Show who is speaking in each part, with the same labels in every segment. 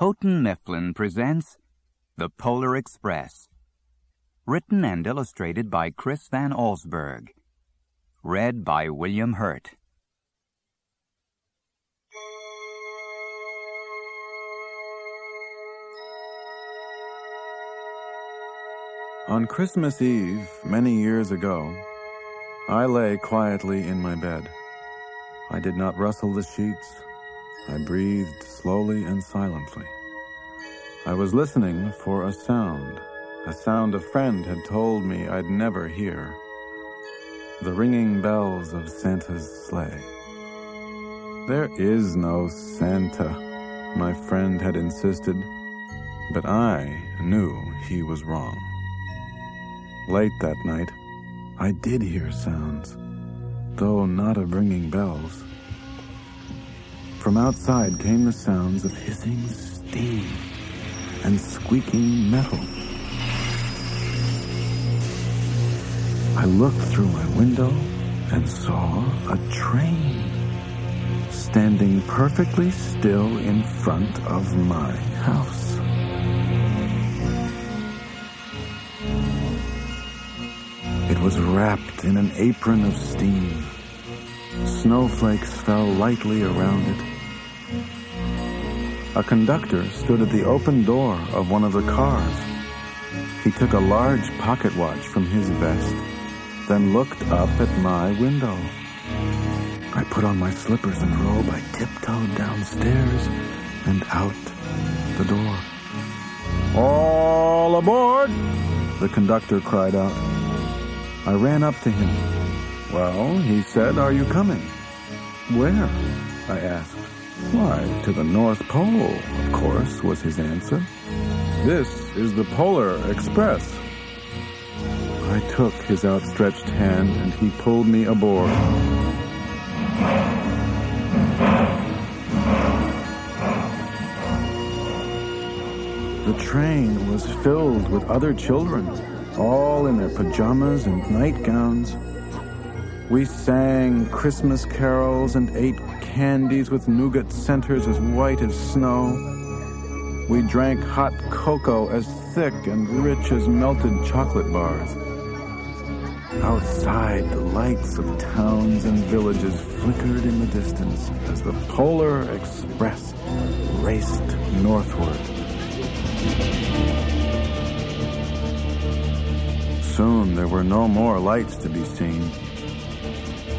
Speaker 1: Houghton Mifflin presents The Polar Express. Written and illustrated by Chris Van Allsburg. Read by William Hurt.
Speaker 2: On Christmas Eve, many years ago, I lay quietly in my bed. I did not rustle the sheets. I breathed slowly and silently. I was listening for a sound, a sound a friend had told me I'd never hear. The ringing bells of Santa's sleigh. There is no Santa, my friend had insisted, but I knew he was wrong. Late that night, I did hear sounds, though not of ringing bells. From outside came the sounds of hissing steam and squeaking metal. I looked through my window and saw a train standing perfectly still in front of my house. It was wrapped in an apron of steam. Snowflakes fell lightly around it. A conductor stood at the open door of one of the cars. He took a large pocket watch from his vest, then looked up at my window. I put on my slippers and robe. I tiptoed downstairs and out the door. All aboard! The conductor cried out. I ran up to him. Well, he said, are you coming? Where? I asked. Why, to the North Pole, of course, was his answer. This is the Polar Express. I took his outstretched hand and he pulled me aboard. The train was filled with other children, all in their pajamas and nightgowns. We sang Christmas carols and ate candies with nougat centers as white as snow. We drank hot cocoa as thick and rich as melted chocolate bars. Outside, the lights of towns and villages flickered in the distance as the Polar Express raced northward. Soon there were no more lights to be seen.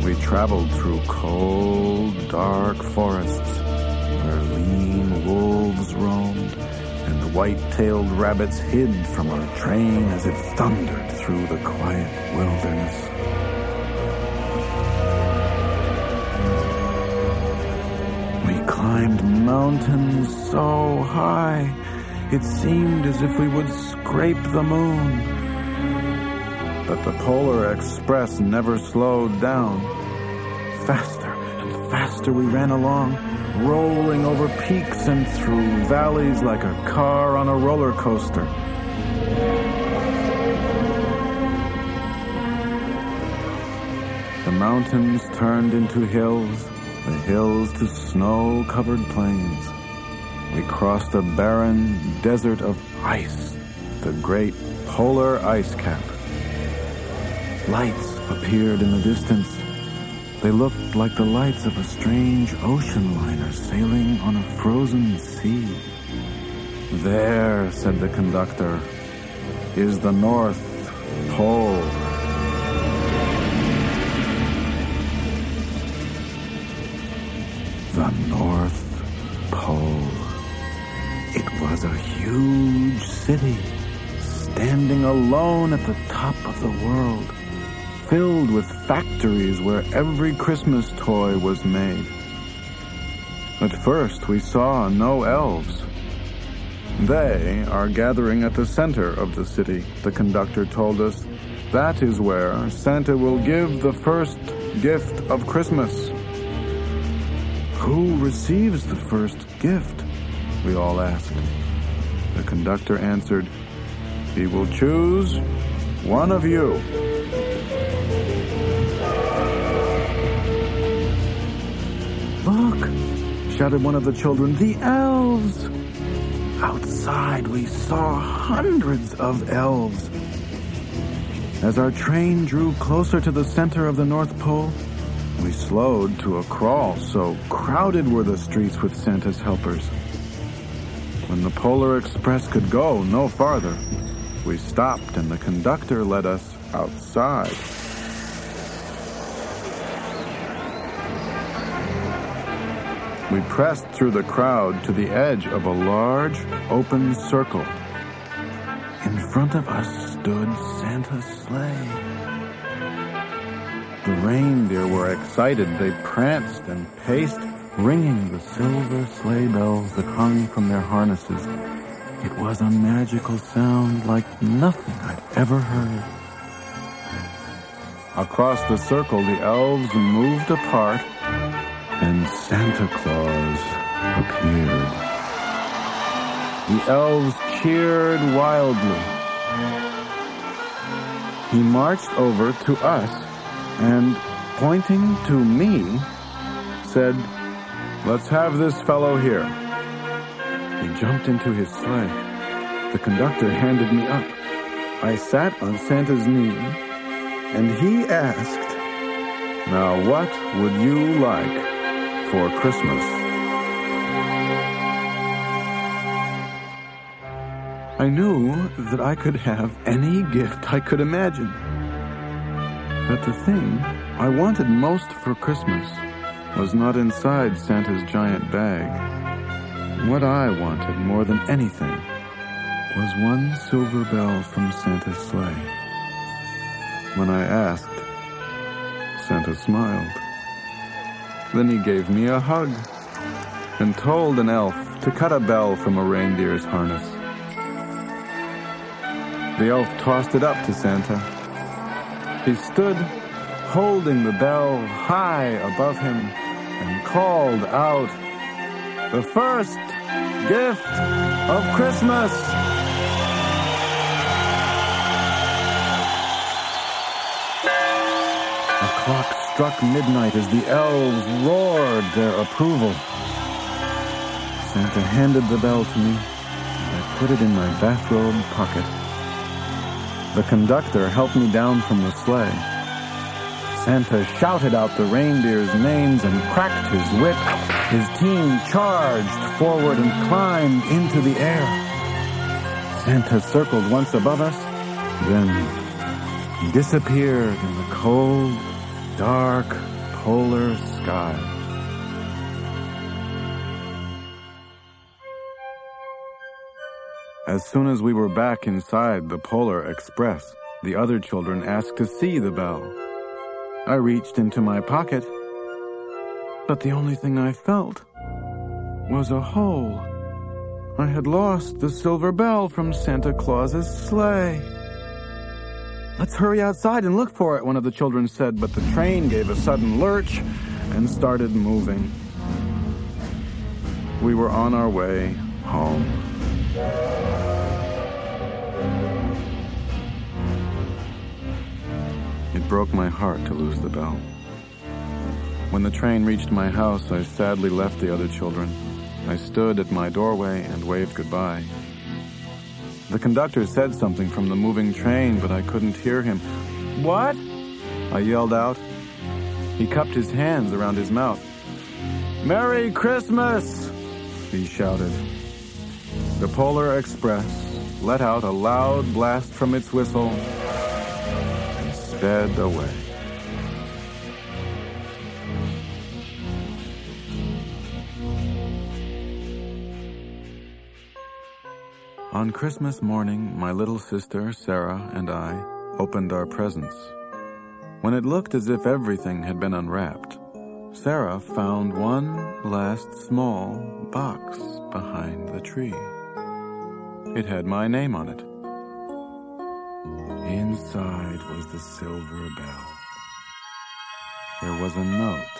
Speaker 2: We traveled through cold, dark forests where lean wolves roamed and white-tailed rabbits hid from our train as it thundered through the quiet wilderness. We climbed mountains so high, it seemed as if we would scrape the moon. But the Polar Express never slowed down. Faster and faster we ran along, rolling over peaks and through valleys like a car on a roller coaster. The mountains turned into hills, the hills to snow-covered plains. We crossed a barren desert of ice, the great polar ice cap. Lights appeared in the distance. They looked like the lights of a strange ocean liner sailing on a frozen sea. There, said the conductor, is the North Pole. The North Pole. It was a huge city, standing alone at the top of the world filled with factories where every Christmas toy was made. At first, we saw no elves. They are gathering at the center of the city, the conductor told us. That is where Santa will give the first gift of Christmas. Who receives the first gift? We all asked. The conductor answered, He will choose one of you. Shouted one of the children, the elves! outside we saw hundreds of elves. As our train drew closer to the center of the North Pole, we slowed to a crawl, so crowded were the streets with Santa's helpers. When the Polar Express could go no farther, we stopped and the conductor led us outside. We pressed through the crowd to the edge of a large, open circle. In front of us stood Santa's sleigh. The reindeer were excited. They pranced and paced, ringing the silver sleigh bells that hung from their harnesses. It was a magical sound like nothing I'd ever heard. Across the circle, the elves moved apart and Santa Claus appeared. The elves cheered wildly. He marched over to us and, pointing to me, said, Let's have this fellow here. He jumped into his sleigh. The conductor handed me up. I sat on Santa's knee, and he asked, Now what would you like for Christmas. I knew that I could have any gift I could imagine. But the thing I wanted most for Christmas was not inside Santa's giant bag. What I wanted more than anything was one silver bell from Santa's sleigh. When I asked, Santa smiled. Then he gave me a hug and told an elf to cut a bell from a reindeer's harness. The elf tossed it up to Santa. He stood holding the bell high above him and called out, The first gift of Christmas! The clock struck midnight as the elves roared their approval. Santa handed the bell to me, and I put it in my bathrobe pocket. The conductor helped me down from the sleigh. Santa shouted out the reindeers' names and cracked his whip. His team charged forward and climbed into the air. Santa circled once above us, then disappeared in the cold, dark polar sky. As soon as we were back inside the Polar Express, the other children asked to see the bell. I reached into my pocket, but the only thing I felt was a hole. I had lost the silver bell from Santa Claus's sleigh. Let's hurry outside and look for it, one of the children said, but the train gave a sudden lurch and started moving. We were on our way home. It broke my heart to lose the bell. When the train reached my house, I sadly left the other children. I stood at my doorway and waved goodbye. The conductor said something from the moving train, but I couldn't hear him. What? I yelled out. He cupped his hands around his mouth. Merry Christmas! He shouted. The Polar Express let out a loud blast from its whistle and sped away. On Christmas morning, my little sister, Sarah, and I opened our presents. When it looked as if everything had been unwrapped, Sarah found one last small box behind the tree. It had my name on it. Inside was the silver bell. There was a note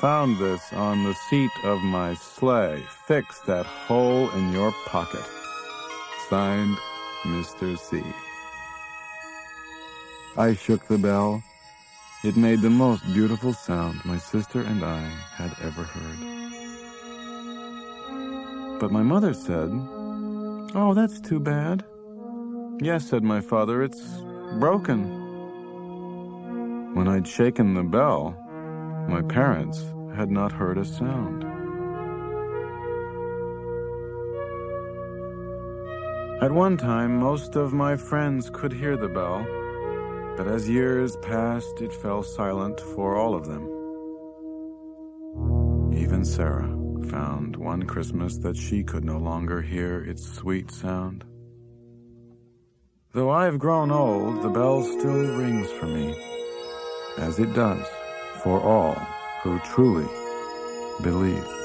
Speaker 2: Found this on the seat of my sleigh. Fix that hole in your pocket. Signed, Mr. C. I shook the bell. It made the most beautiful sound my sister and I had ever heard. But my mother said, Oh, that's too bad. Yes, said my father, it's broken. When I'd shaken the bell, my parents had not heard a sound. At one time, most of my friends could hear the bell, but as years passed, it fell silent for all of them. Even Sarah found one Christmas that she could no longer hear its sweet sound. Though I've grown old, the bell still rings for me, as it does for all who truly believe.